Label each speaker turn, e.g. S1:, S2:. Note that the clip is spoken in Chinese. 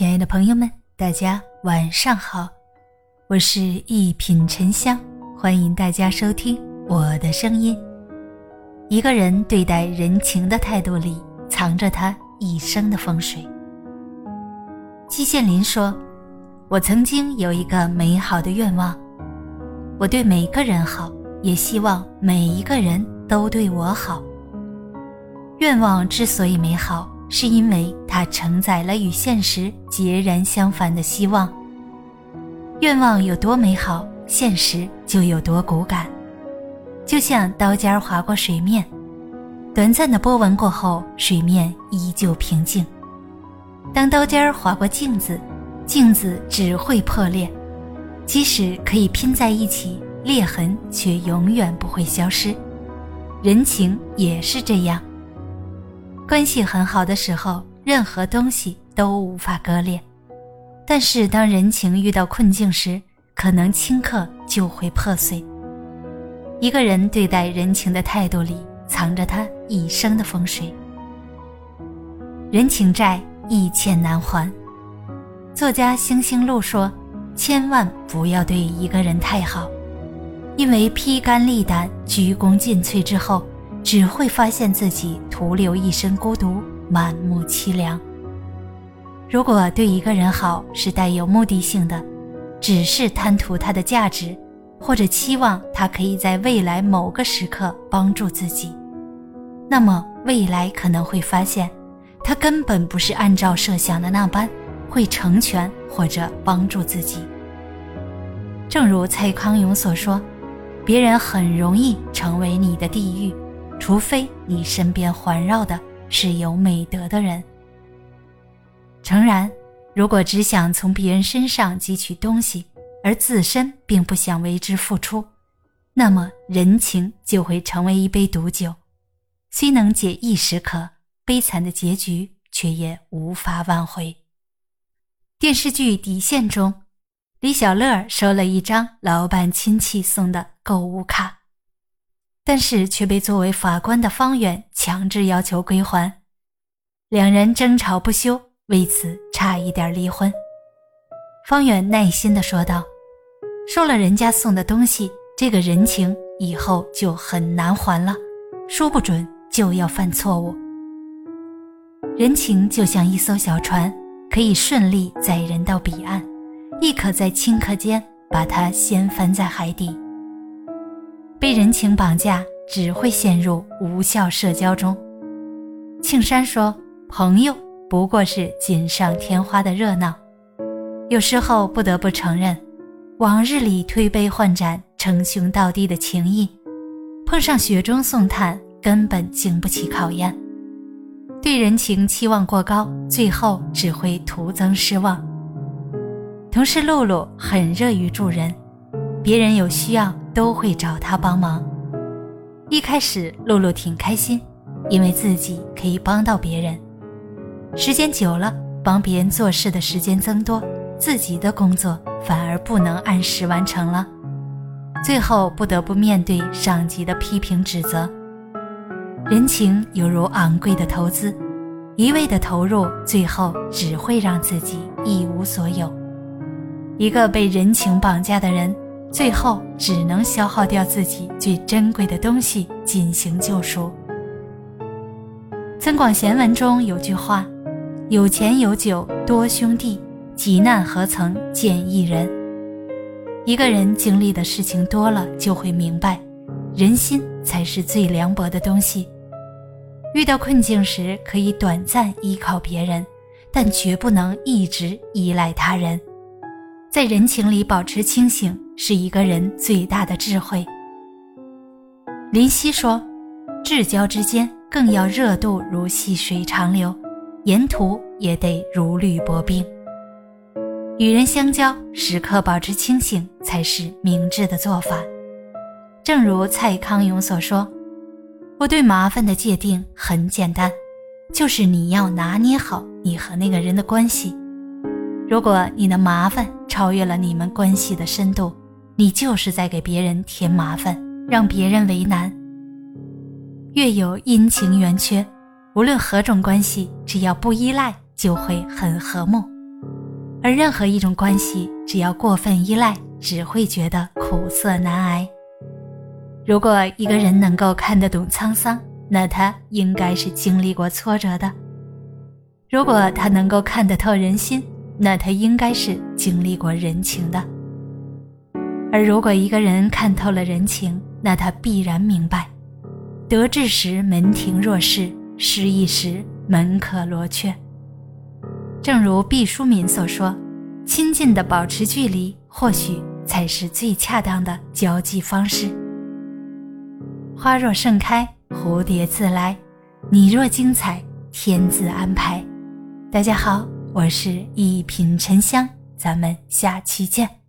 S1: 亲爱的朋友们，大家晚上好，我是一品沉香，欢迎大家收听我的声音。一个人对待人情的态度里，藏着他一生的风水。季羡林说：“我曾经有一个美好的愿望，我对每个人好，也希望每一个人都对我好。愿望之所以美好。”是因为它承载了与现实截然相反的希望。愿望有多美好，现实就有多骨感。就像刀尖划过水面，短暂的波纹过后，水面依旧平静。当刀尖划过镜子，镜子只会破裂，即使可以拼在一起，裂痕却永远不会消失。人情也是这样。关系很好的时候，任何东西都无法割裂；但是当人情遇到困境时，可能顷刻就会破碎。一个人对待人情的态度里，藏着他一生的风水。人情债一欠难还。作家星星路说：“千万不要对一个人太好，因为披肝沥胆、鞠躬尽瘁之后。”只会发现自己徒留一身孤独，满目凄凉。如果对一个人好是带有目的性的，只是贪图他的价值，或者期望他可以在未来某个时刻帮助自己，那么未来可能会发现，他根本不是按照设想的那般会成全或者帮助自己。正如蔡康永所说：“别人很容易成为你的地狱。”除非你身边环绕的是有美德的人。诚然，如果只想从别人身上汲取东西，而自身并不想为之付出，那么人情就会成为一杯毒酒，虽能解一时渴，悲惨的结局却也无法挽回。电视剧《底线》中，李小乐收了一张老板亲戚送的购物卡。但是却被作为法官的方远强制要求归还，两人争吵不休，为此差一点离婚。方远耐心地说道：“收了人家送的东西，这个人情以后就很难还了，说不准就要犯错误。人情就像一艘小船，可以顺利载人到彼岸，亦可在顷刻间把它掀翻在海底。”被人情绑架，只会陷入无效社交中。庆山说：“朋友不过是锦上添花的热闹，有时候不得不承认，往日里推杯换盏、称兄道弟的情谊，碰上雪中送炭，根本经不起考验。对人情期望过高，最后只会徒增失望。”同事露露很乐于助人，别人有需要。都会找他帮忙。一开始，露露挺开心，因为自己可以帮到别人。时间久了，帮别人做事的时间增多，自己的工作反而不能按时完成了，最后不得不面对上级的批评指责。人情犹如昂贵的投资，一味的投入，最后只会让自己一无所有。一个被人情绑架的人。最后只能消耗掉自己最珍贵的东西进行救赎。《增广贤文》中有句话：“有钱有酒多兄弟，急难何曾见一人。”一个人经历的事情多了，就会明白，人心才是最凉薄的东西。遇到困境时，可以短暂依靠别人，但绝不能一直依赖他人。在人情里保持清醒，是一个人最大的智慧。林夕说：“至交之间，更要热度如细水长流，沿途也得如履薄冰。与人相交，时刻保持清醒，才是明智的做法。”正如蔡康永所说：“我对麻烦的界定很简单，就是你要拿捏好你和那个人的关系。”如果你的麻烦超越了你们关系的深度，你就是在给别人添麻烦，让别人为难。月有阴晴圆缺，无论何种关系，只要不依赖，就会很和睦。而任何一种关系，只要过分依赖，只会觉得苦涩难挨。如果一个人能够看得懂沧桑，那他应该是经历过挫折的；如果他能够看得透人心，那他应该是经历过人情的。而如果一个人看透了人情，那他必然明白，得志时门庭若市，失意时门可罗雀。正如毕淑敏所说：“亲近的保持距离，或许才是最恰当的交际方式。”花若盛开，蝴蝶自来；你若精彩，天自安排。大家好，我是一品沉香，咱们下期见。